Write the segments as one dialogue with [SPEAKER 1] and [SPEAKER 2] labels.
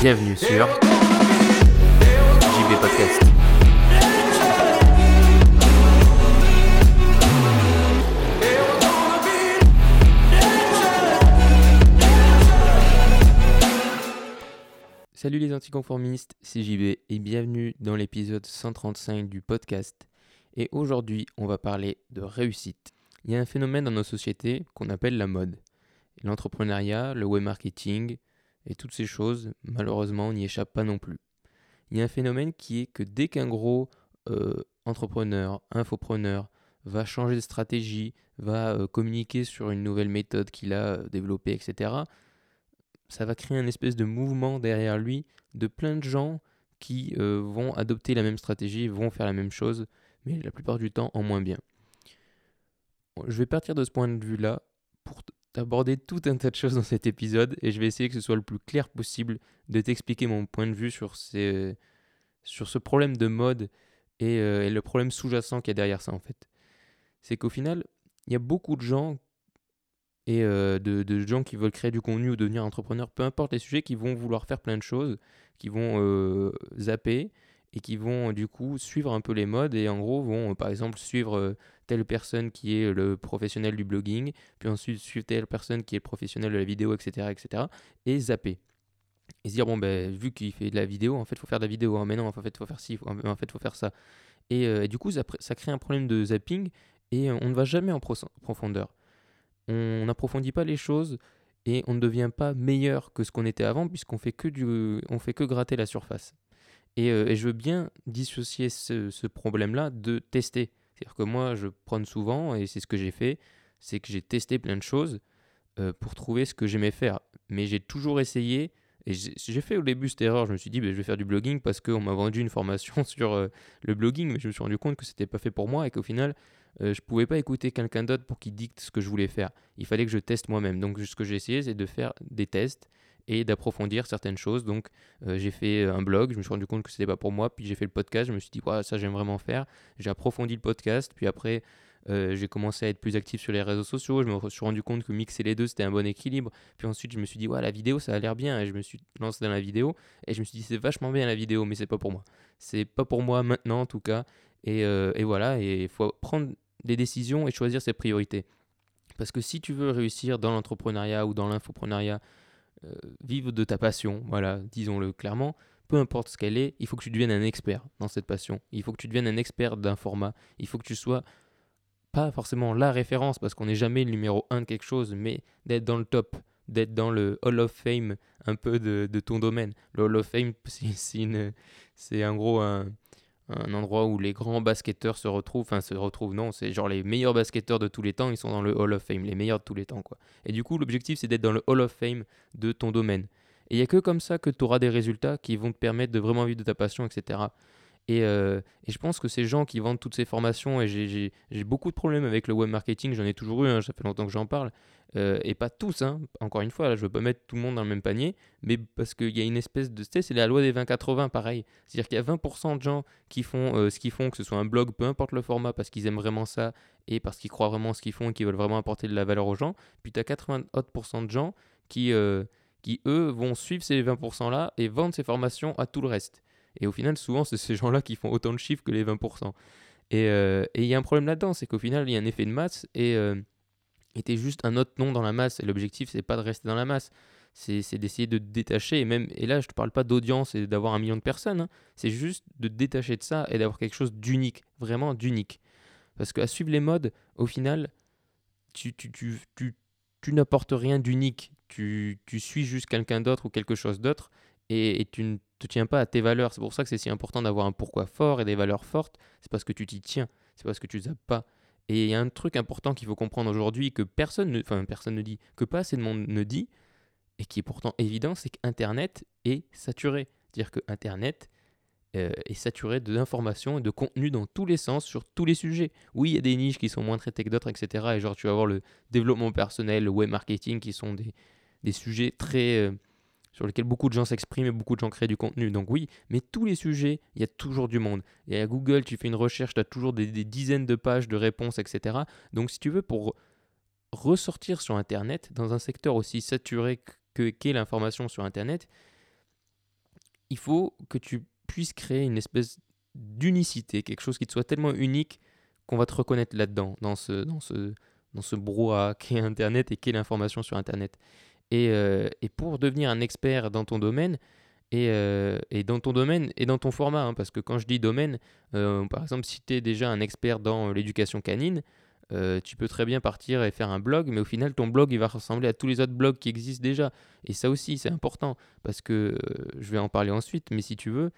[SPEAKER 1] Bienvenue sur JB Podcast. Salut les anticonformistes, c'est JB et bienvenue dans l'épisode 135 du podcast. Et aujourd'hui, on va parler de réussite. Il y a un phénomène dans nos sociétés qu'on appelle la mode. L'entrepreneuriat, le web marketing et toutes ces choses, malheureusement, on n'y échappe pas non plus. Il y a un phénomène qui est que dès qu'un gros euh, entrepreneur, infopreneur, va changer de stratégie, va euh, communiquer sur une nouvelle méthode qu'il a euh, développée, etc., ça va créer un espèce de mouvement derrière lui de plein de gens qui euh, vont adopter la même stratégie, vont faire la même chose, mais la plupart du temps en moins bien. Je vais partir de ce point de vue-là pour aborder tout un tas de choses dans cet épisode et je vais essayer que ce soit le plus clair possible de t'expliquer mon point de vue sur, ces, sur ce problème de mode et, euh, et le problème sous-jacent qu'il y a derrière ça en fait. C'est qu'au final, il y a beaucoup de gens et euh, de, gens qui veulent créer du contenu ou devenir entrepreneur, peu importe les sujets, qui vont vouloir faire plein de choses, qui vont euh, zapper et qui vont du coup suivre un peu les modes et en gros vont euh, par exemple suivre euh, telle personne qui est le professionnel du blogging, puis ensuite suivre telle personne qui est le professionnel de la vidéo, etc. etc. et zapper. Et se dire, bon, ben, vu qu'il fait de la vidéo, en fait, il faut faire de la vidéo. hein, mais non, en fait, il faut faire ci, en fait, il faut faire ça. Et, euh, du coup, ça, crée un problème de zapping et euh, on ne va jamais en pro- profondeur on n'approfondit pas les choses et on ne devient pas meilleur que ce qu'on était avant puisqu'on fait que du, on fait que gratter la surface. Et, euh, et je veux bien dissocier ce, ce problème-là de tester. C'est-à-dire que moi, je prône souvent, et c'est ce que j'ai fait, c'est que j'ai testé plein de choses euh, pour trouver ce que j'aimais faire. Mais j'ai toujours essayé, et j'ai fait au début cette erreur, je me suis dit, ben, je vais faire du blogging parce qu'on m'a vendu une formation sur euh, le blogging, mais je me suis rendu compte que c'était pas fait pour moi et qu'au final, euh, je pouvais pas écouter quelqu'un d'autre pour qu'il dicte ce que je voulais faire. Il fallait que je teste moi-même. Donc ce que j'ai essayé, c'est de faire des tests et d'approfondir certaines choses. Donc euh, j'ai fait un blog, je me suis rendu compte que c'était pas pour moi, puis j'ai fait le podcast, je me suis dit ouais, ça j'aime vraiment faire. J'ai approfondi le podcast, puis après euh, j'ai commencé à être plus actif sur les réseaux sociaux, je me suis rendu compte que mixer les deux c'était un bon équilibre. Puis ensuite je me suis dit ouais, la vidéo ça a l'air bien et je me suis lancé dans la vidéo et je me suis dit c'est vachement bien la vidéo mais c'est pas pour moi. C'est pas pour moi maintenant en tout cas. Et, euh, et voilà, et il faut prendre des décisions et choisir ses priorités. Parce que si tu veux réussir dans l'entrepreneuriat ou dans l'infoprenariat, euh, vivre de ta passion, voilà, disons-le clairement, peu importe ce qu'elle est, il faut que tu deviennes un expert dans cette passion. Il faut que tu deviennes un expert d'un format. Il faut que tu sois pas forcément la référence parce qu'on n'est jamais le numéro un de quelque chose, mais d'être dans le top, d'être dans le Hall of Fame un peu de, ton domaine. Le Hall of Fame, c'est en gros un, un endroit où les grands basketteurs se retrouvent, enfin se retrouvent, non, c'est genre les meilleurs basketteurs de tous les temps, ils sont dans le Hall of Fame, les meilleurs de tous les temps, quoi. Et du coup, l'objectif, c'est d'être dans le Hall of Fame de ton domaine. Et il n'y a que comme ça que tu auras des résultats qui vont te permettre de vraiment vivre de ta passion, etc. Et, euh, et je pense que ces gens qui vendent toutes ces formations, et j'ai- beaucoup de problèmes avec le web marketing, j'en ai toujours eu, hein, ça fait longtemps que j'en parle, euh, et pas tous, hein. encore une fois, là, je veux pas mettre tout le monde dans le même panier, mais parce qu'il y a une espèce de... C'est la loi des 20-80, pareil. C'est-à-dire qu'il y a 20% de gens qui font euh, ce qu'ils font, que ce soit un blog, peu importe le format, parce qu'ils aiment vraiment ça, et parce qu'ils croient vraiment en ce qu'ils font, et qu'ils veulent vraiment apporter de la valeur aux gens, puis tu as 80 autres de gens qui, qui, eux, vont suivre ces 20%-là et vendre ces formations à tout le reste. Et au final, souvent, c'est ces gens-là qui font autant de chiffres que les 20%. Et euh, et il y a un problème là-dedans, c'est qu'au final, il y a un effet de masse et euh, t'es juste un autre nom dans la masse. Et l'objectif, c'est pas de rester dans la masse, c'est d'essayer de te détacher. Et, là, je te parle pas d'audience et d'avoir un million de personnes, hein. c'est juste de te détacher de ça et d'avoir quelque chose d'unique, vraiment d'unique. Parce qu'à suivre les modes, au final, tu, n'apportes rien d'unique. Tu suis juste quelqu'un d'autre ou quelque chose d'autre et, tu ne te tiens pas à tes valeurs. C'est pour ça que c'est si important d'avoir un pourquoi fort et des valeurs fortes. C'est parce que tu t'y tiens. C'est parce que tu zappes pas. Et il y a un truc important qu'il faut comprendre aujourd'hui que personne ne, enfin, personne ne dit, que pas assez de monde ne dit, et qui est pourtant évident, c'est qu'Internet est saturé. C'est-à-dire que Internet euh, est saturé d'informations et de contenu dans tous les sens, sur tous les sujets. Oui, il y a des niches qui sont moins traitées que d'autres, etc. Et genre, tu vas avoir le développement personnel, le web marketing, qui sont des, des sujets très, euh, sur lequel beaucoup de gens s'expriment et beaucoup de gens créent du contenu. Donc oui, mais tous les sujets, il y a toujours du monde. Et à Google, tu fais une recherche, tu as toujours des, dizaines de pages de réponses, etc. Donc si tu veux, pour ressortir sur Internet, dans un secteur aussi saturé que qu'est l'information sur Internet, il faut que tu puisses créer une espèce d'unicité, quelque chose qui te soit tellement unique qu'on va te reconnaître là-dedans, dans ce, dans ce, dans ce brouhaha qu'est Internet et qu'est l'information sur Internet. Et, euh, et, pour devenir un expert dans ton domaine, et, euh, et dans ton domaine et dans ton format, hein, parce que quand je dis domaine, euh, par exemple, si tu es déjà un expert dans l'éducation canine, tu peux très bien partir et faire un blog, mais au final, ton blog, il va ressembler à tous les autres blogs qui existent déjà. Et ça aussi, c'est important, parce que je vais en parler ensuite, mais si tu veux,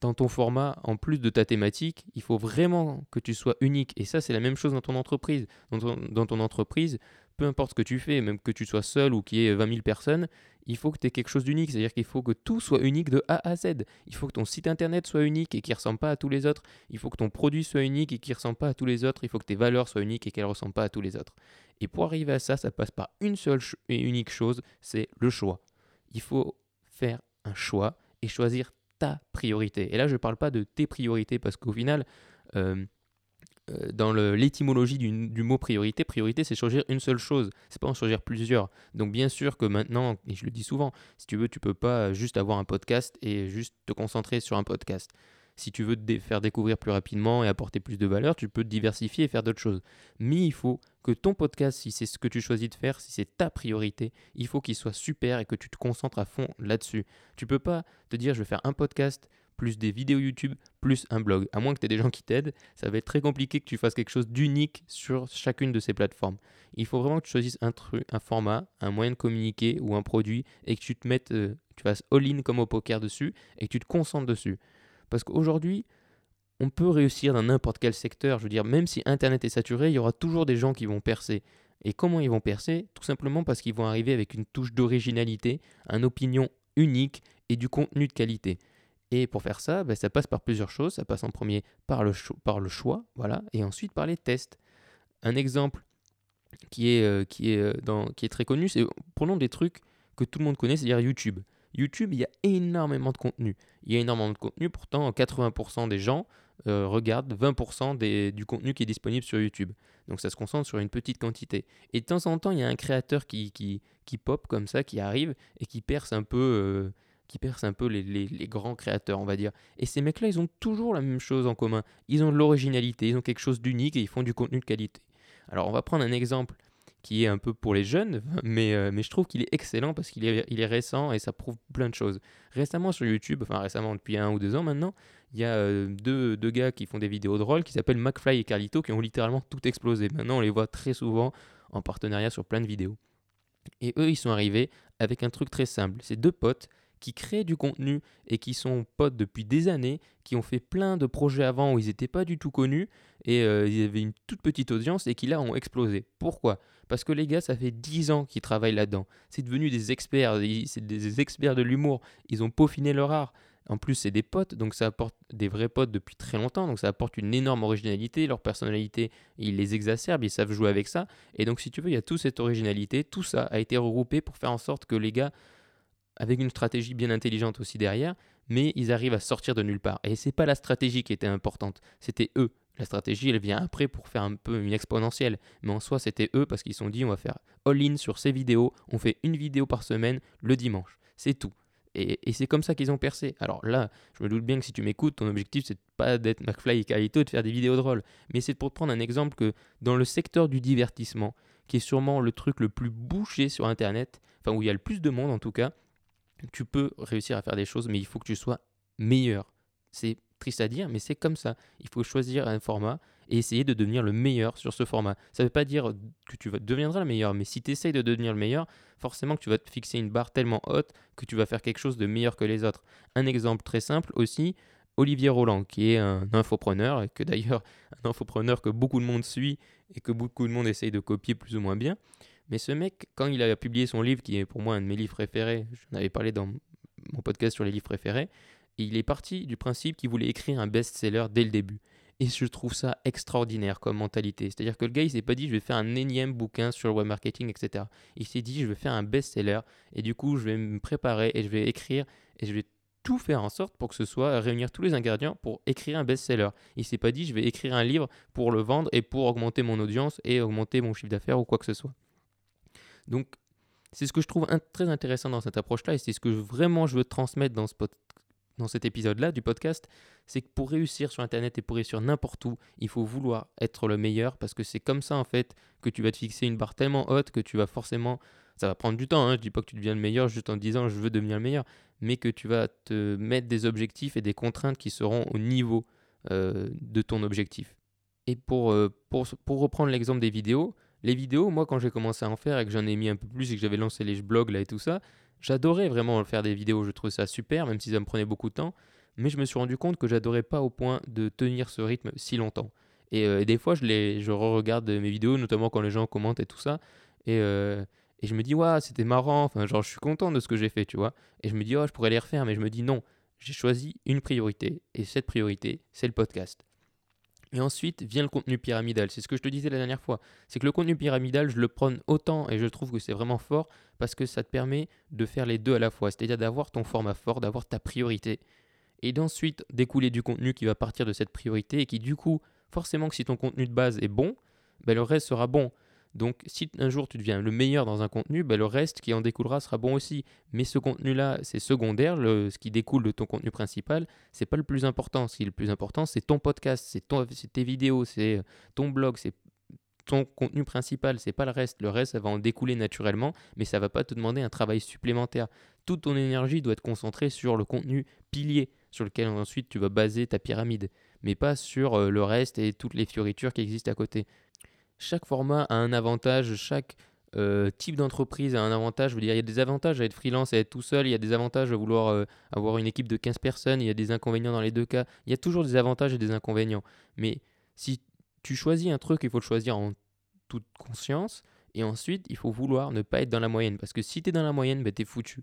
[SPEAKER 1] dans ton format, en plus de ta thématique, il faut vraiment que tu sois unique. Et ça, c'est la même chose dans ton entreprise. Dans ton, dans ton, entreprise, peu importe ce que tu fais, même que tu sois seul ou qu'il y ait 20 000 personnes, il faut que tu aies quelque chose d'unique. C'est-à-dire qu'il faut que tout soit unique de A à Z. Il faut que ton site internet soit unique et qu'il ne ressemble pas à tous les autres. Il faut que ton produit soit unique et qu'il ne ressemble pas à tous les autres. Il faut que tes valeurs soient uniques et qu'elles ne ressemblent pas à tous les autres. Et pour arriver à ça, ça passe par une seule et unique chose, c'est le choix. Il faut faire un choix et choisir ta priorité. Et là, je ne parle pas de tes priorités parce qu'au final, euh, dans l'étymologie du, du, mot priorité, priorité c'est choisir une seule chose, c'est pas en choisir plusieurs. Donc bien sûr que maintenant, et je le dis souvent, si tu veux, tu peux pas juste avoir un podcast et juste te concentrer sur un podcast. Si tu veux te faire découvrir plus rapidement et apporter plus de valeur, tu peux te diversifier et faire d'autres choses. Mais il faut que ton podcast, si c'est ce que tu choisis de faire, si c'est ta priorité, il faut qu'il soit super et que tu te concentres à fond là-dessus. Tu peux pas te dire je vais faire un podcast plus des vidéos YouTube, plus un blog. À moins que tu aies des gens qui t'aident, ça va être très compliqué que tu fasses quelque chose d'unique sur chacune de ces plateformes. Il faut vraiment que tu choisisses un truc, un format, un moyen de communiquer ou un produit et que tu te mettes, euh, tu fasses all-in comme au poker dessus et que tu te concentres dessus. Parce qu'aujourd'hui, on peut réussir dans n'importe quel secteur. Je veux dire, même si Internet est saturé, il y aura toujours des gens qui vont percer. Et comment ils vont percer? Tout simplement parce qu'ils vont arriver avec une touche d'originalité, une opinion unique et du contenu de qualité. Et pour faire ça, ben, ça passe par plusieurs choses. Ça passe en premier par le, par le choix, voilà, et ensuite par les tests. Un exemple qui est, euh, qui est, euh, dans, qui est très connu, c'est prenons des trucs que tout le monde connaît, c'est-à-dire YouTube. YouTube, il y a énormément de contenu. Il y a énormément de contenu, pourtant 80% des gens euh, regardent 20% des, du contenu qui est disponible sur YouTube. Donc ça se concentre sur une petite quantité. Et de temps en temps, il y a un créateur qui, qui, qui pop comme ça, qui arrive et qui perce un peu qui percent un peu les, grands créateurs, on va dire. Et ces mecs-là, ils ont toujours la même chose en commun. Ils ont de l'originalité, ils ont quelque chose d'unique et ils font du contenu de qualité. Alors, on va prendre un exemple qui est un peu pour les jeunes, mais, euh, mais je trouve qu'il est excellent parce qu'il est, il est récent et ça prouve plein de choses. Récemment sur YouTube, enfin récemment depuis un ou deux ans maintenant, il y a euh, deux, deux, gars qui font des vidéos drôles qui s'appellent McFly et Carlito qui ont littéralement tout explosé. Maintenant, on les voit très souvent en partenariat sur plein de vidéos. Et eux, ils sont arrivés avec un truc très simple. C'est deux potes qui créent du contenu et qui sont potes depuis des années, qui ont fait plein de projets avant où ils n'étaient pas du tout connus et euh, ils avaient une toute petite audience et qui là ont explosé. Pourquoi? Parce que les gars, ça fait 10 ans qu'ils travaillent là-dedans. C'est devenu des experts, c'est des experts de l'humour. Ils ont peaufiné leur art. En plus, c'est des potes, donc ça apporte des vrais potes depuis très longtemps, donc ça apporte une énorme originalité. Leur personnalité, ils les exacerbent, ils savent jouer avec ça. Et donc, si tu veux, il y a toute cette originalité. Tout ça a été regroupé pour faire en sorte que les gars avec une stratégie bien intelligente aussi derrière, mais ils arrivent à sortir de nulle part. Et c'est pas la stratégie qui était importante, c'était eux. La stratégie, elle vient après pour faire un peu une exponentielle. Mais en soi, c'était eux parce qu'ils se sont dit on va faire all-in sur ces vidéos. On fait une vidéo par semaine le dimanche. C'est tout. Et, c'est comme ça qu'ils ont percé. Alors là, je me doute bien que si tu m'écoutes, ton objectif, c'est pas d'être McFly et Carlito, de faire des vidéos drôles. Mais c'est pour te prendre un exemple que dans le secteur du divertissement, qui est sûrement le truc le plus bouché sur Internet, enfin où il y a le plus de monde en tout cas, tu peux réussir à faire des choses, mais il faut que tu sois meilleur. C'est triste à dire, mais c'est comme ça. Il faut choisir un format et essayer de devenir le meilleur sur ce format. Ça ne veut pas dire que tu deviendras le meilleur, mais si tu essayes de devenir le meilleur, forcément que tu vas te fixer une barre tellement haute que tu vas faire quelque chose de meilleur que les autres. Un exemple très simple aussi, Olivier Roland, qui est un infopreneur, et que d'ailleurs, un infopreneur que beaucoup de monde suit et que beaucoup de monde essaye de copier plus ou moins bien. Mais ce mec, quand il a publié son livre, qui est pour moi un de mes livres préférés, j'en avais parlé dans mon podcast sur les livres préférés, il est parti du principe qu'il voulait écrire un best-seller dès le début. Et je trouve ça extraordinaire comme mentalité. C'est-à-dire que le gars, il s'est pas dit je vais faire un énième bouquin sur le web marketing, etc. Il s'est dit je vais faire un best-seller et du coup je vais me préparer et je vais écrire et je vais tout faire en sorte pour que ce soit réunir tous les ingrédients pour écrire un best-seller. Il s'est pas dit je vais écrire un livre pour le vendre et pour augmenter mon audience et augmenter mon chiffre d'affaires ou quoi que ce soit. Donc c'est ce que je trouve très intéressant dans cette approche-là et c'est ce que vraiment je veux transmettre dans, cet épisode-là du podcast. C'est que pour réussir sur Internet et pour réussir n'importe où, il faut vouloir être le meilleur parce que c'est comme ça en fait que tu vas te fixer une barre tellement haute que tu vas forcément... Ça va prendre du temps, hein, je dis pas que tu deviens le meilleur juste en disant je veux devenir le meilleur, mais que tu vas te mettre des objectifs et des contraintes qui seront au niveau euh, de ton objectif. Et pour, euh, reprendre l'exemple des vidéos, les vidéos, moi quand j'ai commencé à en faire et que j'en ai mis un peu plus et que j'avais lancé les blogs là et tout ça, j'adorais vraiment faire des vidéos, je trouvais ça super, même si ça me prenait beaucoup de temps, mais je me suis rendu compte que j'adorais pas au point de tenir ce rythme si longtemps. Et, euh, des fois, je, re-regarde mes vidéos, notamment quand les gens commentent et tout ça, et, euh, et je me dis, ouais, c'était marrant, enfin, genre, je suis content de ce que j'ai fait, tu vois. Et je me dis, oh, je pourrais les refaire, mais je me dis, non, j'ai choisi une priorité, et cette priorité, c'est le podcast. Et ensuite vient le contenu pyramidal. C'est ce que je te disais la dernière fois. C'est que le contenu pyramidal, je le prône autant et je trouve que c'est vraiment fort parce que ça te permet de faire les deux à la fois. C'est-à-dire d'avoir ton format fort, d'avoir ta priorité. Et d'ensuite découler du contenu qui va partir de cette priorité et qui, du coup, forcément que si ton contenu de base est bon, ben, le reste sera bon. Donc, si un jour tu deviens le meilleur dans un contenu, ben, le reste qui en découlera sera bon aussi. Mais ce contenu-là, c'est secondaire. Ce qui découle de ton contenu principal, c'est pas le plus important. Ce qui est le plus important, c'est ton podcast, c'est tes vidéos, c'est euh, ton blog, c'est ton contenu principal, c'est pas le reste. Le reste, ça va en découler naturellement, mais ça va pas te demander un travail supplémentaire. Toute ton énergie doit être concentrée sur le contenu pilier, sur lequel ensuite tu vas baser ta pyramide, mais pas sur euh, le reste et toutes les fioritures qui existent à côté. Chaque format a un avantage, chaque euh, type d'entreprise a un avantage. Je veux dire, il y a des avantages à être freelance, à être tout seul, il y a des avantages à vouloir euh, avoir une équipe de 15 personnes, il y a des inconvénients dans les deux cas. Il y a toujours des avantages et des inconvénients. Mais si tu choisis un truc, il faut le choisir en toute conscience. Et ensuite, il faut vouloir ne pas être dans la moyenne. Parce que si tu es dans la moyenne, ben, tu es foutu.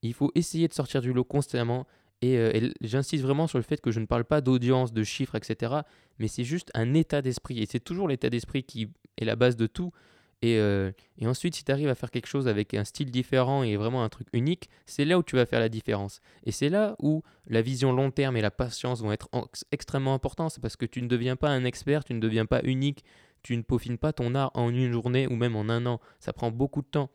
[SPEAKER 1] Il faut essayer de sortir du lot constamment. Et, euh, j'insiste vraiment sur le fait que je ne parle pas d'audience, de chiffres, etc. Mais c'est juste un état d'esprit. Et c'est toujours l'état d'esprit qui est la base de tout. Et, euh, et ensuite, si tu arrives à faire quelque chose avec un style différent et vraiment un truc unique, c'est là où tu vas faire la différence. Et c'est là où la vision long terme et la patience vont être en- extrêmement importantes. C'est parce que tu ne deviens pas un expert, tu ne deviens pas unique, tu ne peaufines pas ton art en une journée ou même en un an. Ça prend beaucoup de temps.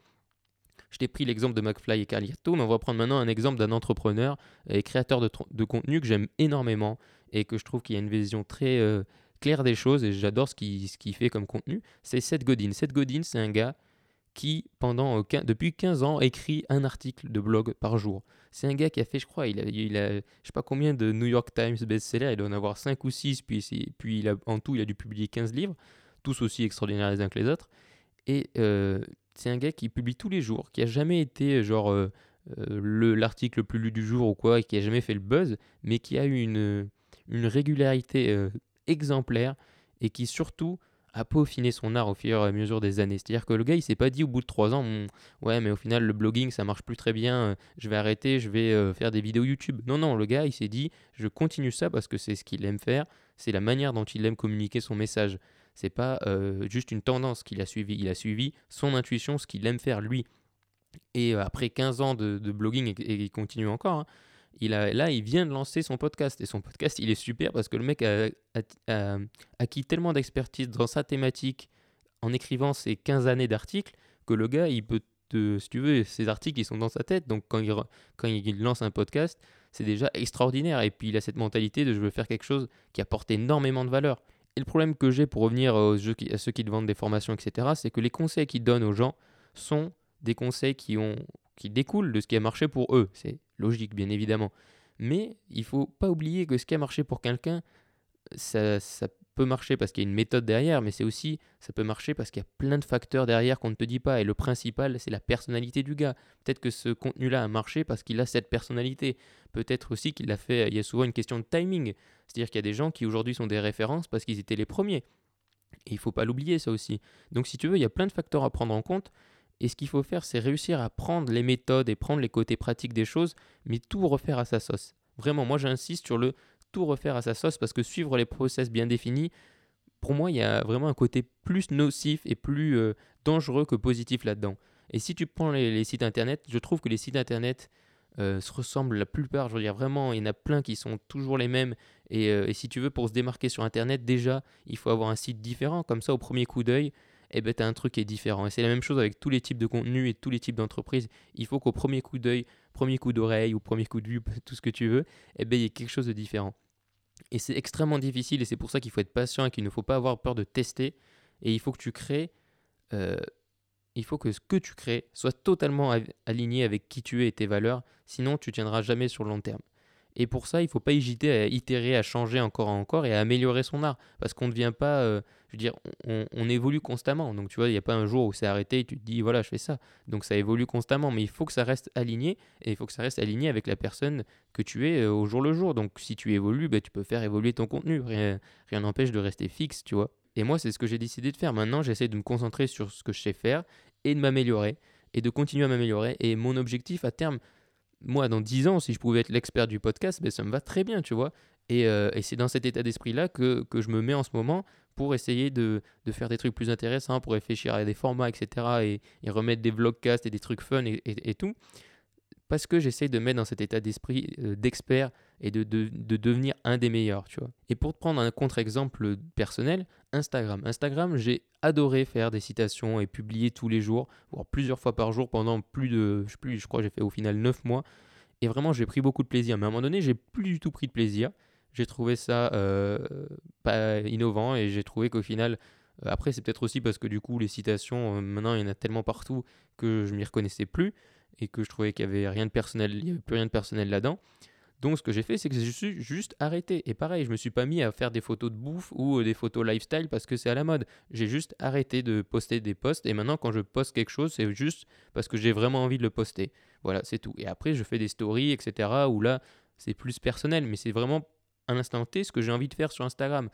[SPEAKER 1] Je t'ai pris l'exemple de McFly et Carlito, mais on va prendre maintenant un exemple d'un entrepreneur et créateur de, contenu que j'aime énormément et que je trouve qu'il a une vision très euh, claire des choses et j'adore ce qu'il fait comme contenu. C'est Seth Godin. Seth Godin, c'est un gars qui, euh, depuis 15 ans, écrit un article de blog par jour. C'est un gars qui a fait, je crois, il a, il a je sais pas combien de New York Times best-sellers, il doit en avoir 5 ou 6, puis, en tout, il a dû publier 15 livres, tous aussi extraordinaires les uns que les autres. Et euh, c'est un gars qui publie tous les jours, qui a jamais été genre euh, euh, le- l'article le plus lu du jour ou quoi, et qui a jamais fait le buzz, mais qui a eu une, une régularité euh, exemplaire et qui surtout a peaufiné son art au fur et à mesure des années. C'est-à-dire que le gars, il s'est pas dit au bout de trois ans, ouais, mais au final, le blogging, ça marche plus très bien, euh, je vais arrêter, je vais euh, faire des vidéos YouTube. Non, non, le gars, il s'est dit, je continue ça parce que c'est ce qu'il aime faire, c'est la manière dont il aime communiquer son message. C'est pas euh, juste une tendance qu'il a suivi, il a suivi son intuition, ce qu'il aime faire lui. Et euh, après 15 ans de, blogging, et, et il continue encore, hein, il a, là, il vient de lancer son podcast. Et son podcast, il est super parce que le mec a, acquis tellement d'expertise dans sa thématique en écrivant ses 15 années d'articles que le gars, il peut te, si tu veux, ses articles, ils sont dans sa tête. Donc quand il, quand il lance un podcast, c'est déjà extraordinaire. Et puis il a cette mentalité de je veux faire quelque chose qui apporte énormément de valeur. Et le problème que j'ai pour revenir qui- à ceux qui te vendent des formations, etc., c'est que les conseils qu'ils donnent aux gens sont des conseils qui, découlent de ce qui a marché pour eux. C'est logique, bien évidemment. Mais il faut pas oublier que ce qui a marché pour quelqu'un, ça, ça peut marcher parce qu'il y a une méthode derrière, mais c'est aussi, ça peut marcher parce qu'il y a plein de facteurs derrière qu'on ne te dit pas. Et le principal, c'est la personnalité du gars. Peut-être que ce contenu-là a marché parce qu'il a cette personnalité. Peut-être aussi qu'il a fait, il y a souvent une question de timing. C'est-à-dire qu'il y a des gens qui aujourd'hui sont des références parce qu'ils étaient les premiers. Et il faut pas l'oublier, ça aussi. Donc si tu veux, il y a plein de facteurs à prendre en compte. Et ce qu'il faut faire, c'est réussir à prendre les méthodes et prendre les côtés pratiques des choses, mais tout refaire à sa sauce. Vraiment, moi j'insiste sur le tout refaire à sa sauce parce que suivre les process bien définis, pour moi, il y a vraiment un côté plus nocif et plus euh, dangereux que positif là-dedans. Et si tu prends les, les sites internet, je trouve que les sites internet euh, se ressemblent la plupart. Je veux dire, vraiment, il y en a plein qui sont toujours les mêmes. Et, euh, et si tu veux, pour se démarquer sur internet, déjà, il faut avoir un site différent. Comme ça, au premier coup d'œil, eh ben, tu as un truc qui est différent. Et c'est la même chose avec tous les types de contenus et tous les types d'entreprises. Il faut qu'au premier coup d'œil, premier coup d'oreille ou premier coup de vue, tout ce que tu veux, eh ben, il y ait quelque chose de différent. Et c'est extrêmement difficile et c'est pour ça qu'il faut être patient et qu'il ne faut pas avoir peur de tester. Et il faut que tu crées, euh, il faut que ce que tu crées soit totalement aligné avec qui tu es et tes valeurs. Sinon, tu tiendras jamais sur le long terme. Et pour ça, il ne faut pas hésiter à itérer, à changer encore et encore et à améliorer son art. Parce qu'on ne devient pas, euh, je veux dire, on, évolue constamment. Donc tu vois, il n'y a pas un jour où c'est arrêté et tu te dis, voilà, je fais ça. Donc ça évolue constamment. Mais il faut que ça reste aligné et il faut que ça reste aligné avec la personne que tu es euh, au jour le jour. Donc si tu évolues, bah, tu peux faire évoluer ton contenu. Rien n'empêche de rester fixe, tu vois. Et moi, c'est ce que j'ai décidé de faire. Maintenant, j'essaie de me concentrer sur ce que je sais faire et de m'améliorer et de continuer à m'améliorer. Et mon objectif à terme, moi, dans 10 ans, si je pouvais être l'expert du podcast, ben, ça me va très bien, tu vois. Et, euh, et c'est dans cet état d'esprit-là que, que je me mets en ce moment pour essayer de, de faire des trucs plus intéressants, pour réfléchir à des formats, etc. Et, et remettre des vlogcasts et des trucs fun et, et- tout. Parce que j'essaye de mettre dans cet état d'esprit euh, d'expert et de, de- de devenir un des meilleurs, tu vois. Et pour te prendre un contre-exemple personnel, Instagram. Instagram, j'ai adoré faire des citations et publier tous les jours, voire plusieurs fois par jour pendant plus de, je plus, je crois j'ai fait au final 9 mois. Et vraiment, j'ai pris beaucoup de plaisir. Mais à un moment donné, j'ai plus du tout pris de plaisir. J'ai trouvé ça euh, pas innovant et j'ai trouvé qu'au final, euh, après, c'est peut-être aussi parce que du coup, les citations, euh, maintenant, il y en a tellement partout que je m'y reconnaissais plus et que je trouvais qu'il y avait rien de personnel, il y avait plus rien de personnel là-dedans. Donc, ce que j'ai fait, c'est que je suis juste arrêté. Et pareil, je me suis pas mis à faire des photos de bouffe ou euh, des photos lifestyle parce que c'est à la mode. J'ai juste arrêté de poster des posts et maintenant, quand je poste quelque chose, c'est juste parce que j'ai vraiment envie de le poster. Voilà, c'est tout. Et après, je fais des stories, etc. où là, c'est plus personnel, mais c'est vraiment à l'instant T ce que j'ai envie de faire sur Instagram.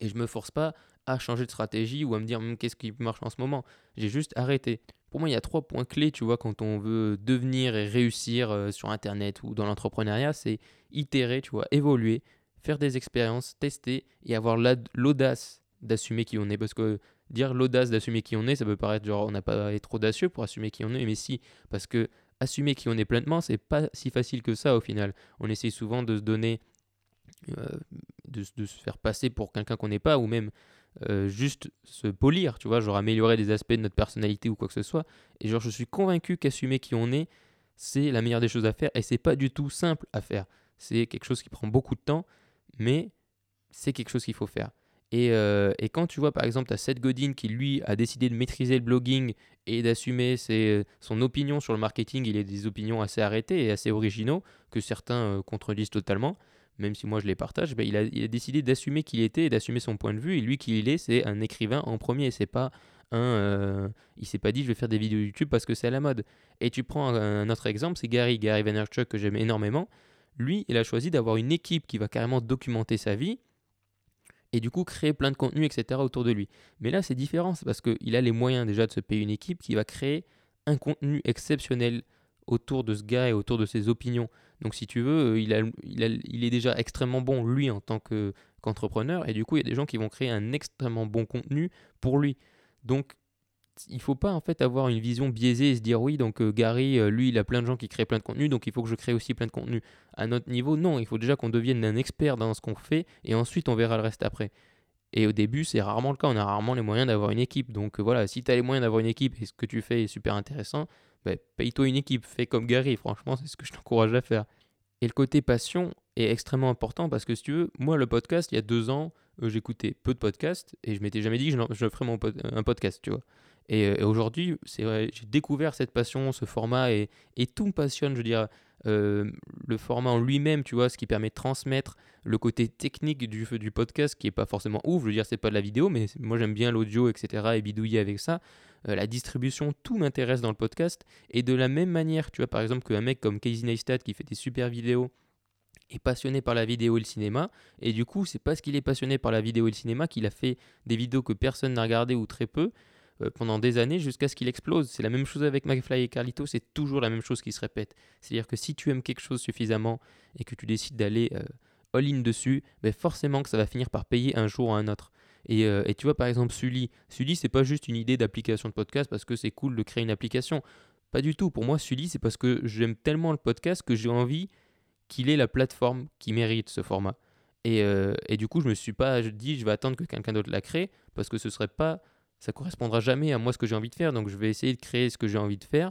[SPEAKER 1] Et je me force pas à changer de stratégie ou à me dire Hum, qu'est-ce qui marche en ce moment? J'ai juste arrêté. Pour moi, il y a trois points clés, tu vois, quand on veut devenir et réussir euh, sur Internet ou dans l'entrepreneuriat, c'est itérer, tu vois, évoluer, faire des expériences, tester et avoir l'audace d'assumer qui on est. Parce que dire l'audace d'assumer qui on est, ça peut paraître genre on n'a pas être audacieux pour assumer qui on est, mais si, parce que assumer qui on est pleinement, c'est pas si facile que ça au final. On essaye souvent de se donner, euh, de se faire passer pour quelqu'un qu'on n'est pas, ou même euh, juste se polir, tu vois, genre améliorer des aspects de notre personnalité ou quoi que ce soit. Et genre, je suis convaincu qu'assumer qui on est, c'est la meilleure des choses à faire, et c'est pas du tout simple à faire. C'est quelque chose qui prend beaucoup de temps, mais c'est quelque chose qu'il faut faire. Et, euh, et quand tu vois par exemple, tu as Seth Godin qui lui a décidé de maîtriser le blogging et d'assumer son opinion sur le marketing, il a des opinions assez arrêtées et assez originaux que certains euh, contredisent totalement, même si moi je les partage, ben, il, a, décidé d'assumer qui il était et d'assumer son point de vue. Et lui, qui il est, c'est un écrivain en premier. C'est pas un. euh, il s'est pas dit je vais faire des vidéos YouTube parce que c'est à la mode. Et tu prends un, autre exemple, c'est Gary, Gary Vaynerchuk que j'aime énormément. Lui, il a choisi d'avoir une équipe qui va carrément documenter sa vie et du coup créer plein de contenu, etc. autour de lui. Mais là, c'est différent, c'est parce qu'il a les moyens déjà de se payer une équipe qui va créer un contenu exceptionnel autour de ce gars et autour de ses opinions. Donc si tu veux, euh, il, est déjà extrêmement bon, lui, en tant que- qu'entrepreneur, et du coup, il y a des gens qui vont créer un extrêmement bon contenu pour lui. Donc, il faut pas en fait avoir une vision biaisée et se dire oui donc euh, Gary euh, lui il a plein de gens qui créent plein de contenu donc il faut que je crée aussi plein de contenu. À notre niveau non. Il faut déjà qu'on devienne un expert dans ce qu'on fait et ensuite on verra le reste après. Et au début c'est rarement le cas. On a rarement les moyens d'avoir une équipe. Donc voilà si tu as les moyens d'avoir une équipe et ce que tu fais est super intéressant ben, paye-toi une équipe fais comme Gary franchement c'est ce que je t'encourage à faire. Et le côté passion est extrêmement important parce que si tu veux moi le podcast il y a deux ans euh, j'écoutais peu de podcasts et je m'étais jamais dit que je, je ferais mon un podcast tu vois. Et, euh, et aujourd'hui, c'est vrai, j'ai découvert cette passion, ce format, et, et tout me passionne, je veux dire, euh, le format en lui-même, tu vois, ce qui permet de transmettre le côté technique du, du podcast, qui est pas forcément ouf, je veux dire, c'est pas de la vidéo, mais moi j'aime bien l'audio, etc., et bidouiller avec ça. Euh, la distribution, tout m'intéresse dans le podcast, et de la même manière, tu vois, par exemple, qu'un mec comme Casey Neistat, qui fait des super vidéos, est passionné par la vidéo et le cinéma, et du coup, c'est parce qu'il est passionné par la vidéo et le cinéma qu'il a fait des vidéos que personne n'a regardé ou très peu, pendant des années jusqu'à ce qu'il explose. C'est la même chose avec McFly et Carlito, c'est toujours la même chose qui se répète. C'est-à-dire que si tu aimes quelque chose suffisamment et que tu décides d'aller euh, all-in dessus, ben forcément que ça va finir par payer un jour ou un autre. Et, euh, et tu vois, par exemple, Sully. Sully, c'est pas juste une idée d'application de podcast parce que c'est cool de créer une application. Pas du tout. Pour moi, Sully, c'est parce que j'aime tellement le podcast que j'ai envie qu'il ait la plateforme qui mérite ce format. Et, euh, et du coup, je me suis pas dit, je vais attendre que quelqu'un d'autre la crée parce que ce serait pas, ça correspondra jamais à moi ce que j'ai envie de faire. Donc, je vais essayer de créer ce que j'ai envie de faire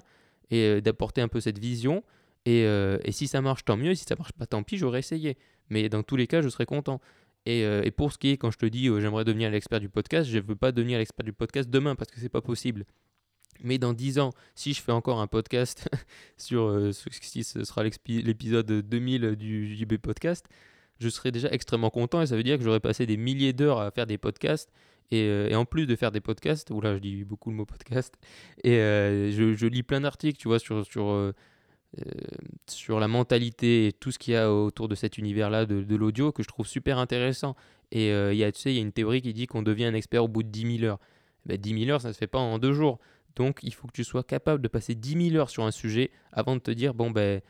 [SPEAKER 1] et euh, d'apporter un peu cette vision. Et, euh, si ça marche, tant mieux. Et si ça marche pas, tant pis, j'aurais essayé. Mais dans tous les cas, je serais content. Et, euh, pour ce qui est, quand je te dis j'aimerais devenir l'expert du podcast, je ne veux pas devenir l'expert du podcast demain parce que c'est pas possible. Mais dans 10 ans, si je fais encore un podcast sur si ce sera l'épisode 2000 du JB Podcast, je serai déjà extrêmement content et ça veut dire que j'aurais passé des milliers d'heures à faire des podcasts. Et, euh, et en plus de faire des podcasts, oula, je dis beaucoup le mot podcast, et euh, je, lis plein d'articles, tu vois, sur, sur, euh, sur la mentalité et tout ce qu'il y a autour de cet univers-là de, l'audio que je trouve super intéressant. Et euh, y a, tu sais, il y a une théorie qui dit qu'on devient un expert au bout de 10 000 heures. Ben, 10 000 heures, ça ne se fait pas en deux jours. Donc, il faut que tu sois capable de passer 10 000 heures sur un sujet avant de te dire, bon, ben,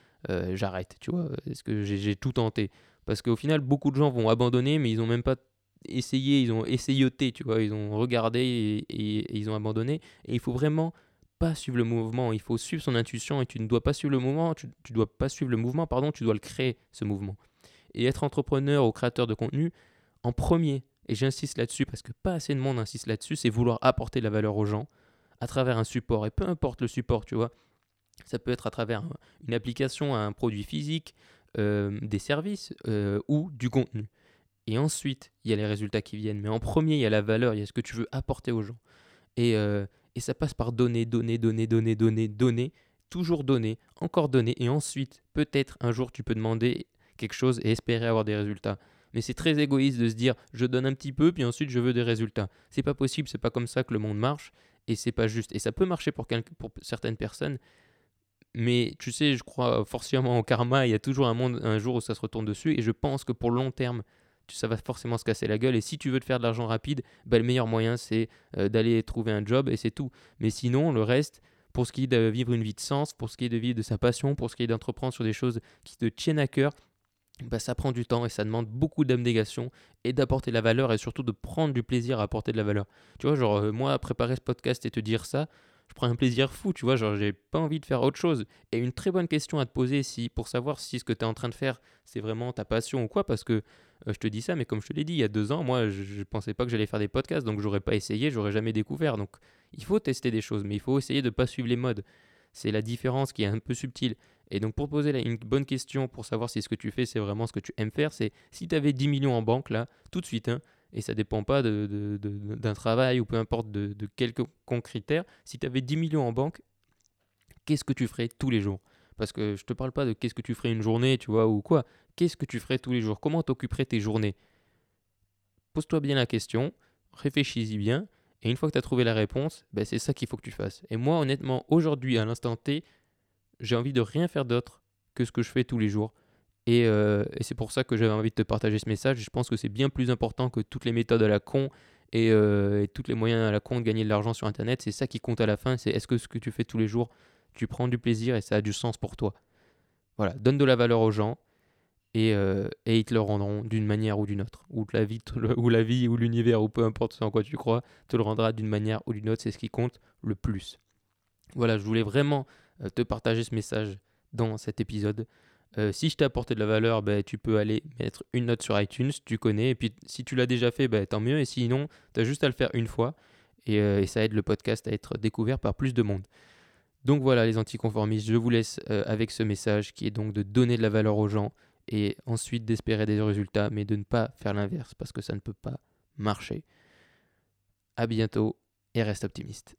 [SPEAKER 1] j'arrête, tu vois, est-ce que j'ai tout tenté? Parce qu'au final, beaucoup de gens vont abandonner, mais ils n'ont même pas essayé, ils ont essayoté, tu vois, ils ont regardé et, ils ont abandonné. Et il faut vraiment pas suivre le mouvement, il faut suivre son intuition et tu ne dois pas suivre le mouvement, tu, dois pas suivre le mouvement, pardon, tu dois le créer, ce mouvement. Et être entrepreneur ou créateur de contenu, en premier, et j'insiste là-dessus parce que pas assez de monde insiste là-dessus, c'est vouloir apporter de la valeur aux gens à travers un support. Et peu importe le support, tu vois, ça peut être à travers un- une application, un produit physique, euh, des services euh, ou du contenu. Et ensuite, il y a les résultats qui viennent. Mais en premier, il y a la valeur, il y a ce que tu veux apporter aux gens. Et, euh, et ça passe par donner, donner, donner, donner, donner, donner, toujours donner, encore donner. Et ensuite, peut-être un jour, tu peux demander quelque chose et espérer avoir des résultats. Mais c'est très égoïste de se dire je donne un petit peu puis ensuite je veux des résultats. C'est pas possible, c'est pas comme ça que le monde marche et c'est pas juste. Et ça peut marcher pour, pour certaines personnes, mais tu sais, je crois forcément au karma. Il y a toujours un, monde, un jour où ça se retourne dessus et je pense que pour le long terme, ça va forcément se casser la gueule. Et si tu veux te faire de l'argent rapide, bah, le meilleur moyen c'est euh, d'aller trouver un job et c'est tout. Mais sinon, le reste, pour ce qui est de vivre une vie de sens, pour ce qui est de vivre de sa passion, pour ce qui est d'entreprendre sur des choses qui te tiennent à cœur, bah, ça prend du temps et ça demande beaucoup d'abnégation et d'apporter de la valeur et surtout de prendre du plaisir à apporter de la valeur. Tu vois, genre, euh, moi, préparer ce podcast et te dire ça, je prends un plaisir fou, tu vois, genre, j'ai pas envie de faire autre chose. Et une très bonne question à te poser si, pour savoir si ce que tu es en train de faire, c'est vraiment ta passion ou quoi, parce que euh, je te dis ça, mais comme je te l'ai dit, il y a deux ans, moi, je, pensais pas que j'allais faire des podcasts, donc j'aurais pas essayé, j'aurais jamais découvert. Donc, il faut tester des choses, mais il faut essayer de pas suivre les modes. C'est la différence qui est un peu subtile. Et donc, pour poser la- une bonne question, pour savoir si ce que tu fais, c'est vraiment ce que tu aimes faire, c'est si tu avais 10 millions en banque, là, tout de suite, hein, et ça dépend pas de- de- de- d'un travail ou peu importe de, de quelques si tu avais 10 millions en banque, qu'est-ce que tu ferais tous les jours? Parce que je te parle pas de qu'est-ce que tu ferais une journée, tu vois, ou quoi. Qu'est-ce que tu ferais tous les jours? Comment t'occuperais tes journées? Pose-toi bien la question, réfléchis-y bien, et une fois que tu as trouvé la réponse, ben c'est ça qu'il faut que tu fasses. Et moi, honnêtement, aujourd'hui, à l'instant T, j'ai envie de rien faire d'autre que ce que je fais tous les jours. Et, euh, et c'est pour ça que j'avais envie de te partager ce message. Je pense que c'est bien plus important que toutes les méthodes à la con et, euh, et tous les moyens à la con de gagner de l'argent sur Internet. C'est ça qui compte à la fin. C'est est-ce que ce que tu fais tous les jours, tu prends du plaisir et ça a du sens pour toi. Voilà, donne de la valeur aux gens et, euh, ils te le rendront d'une manière ou d'une autre. Ou la vie, ou la vie ou l'univers ou peu importe ce en quoi tu crois, te le rendra d'une manière ou d'une autre. C'est ce qui compte le plus. Voilà, je voulais vraiment te partager ce message dans cet épisode. Euh, si je t'ai apporté de la valeur, ben, tu peux aller mettre une note sur iTunes, tu connais. Et puis si tu l'as déjà fait, ben, tant mieux. Et sinon, tu as juste à le faire une fois. Et, euh, et ça aide le podcast à être découvert par plus de monde. Donc voilà les anticonformistes, je vous laisse euh, avec ce message qui est donc de donner de la valeur aux gens et ensuite d'espérer des résultats, mais de ne pas faire l'inverse parce que ça ne peut pas marcher. À bientôt et reste optimiste.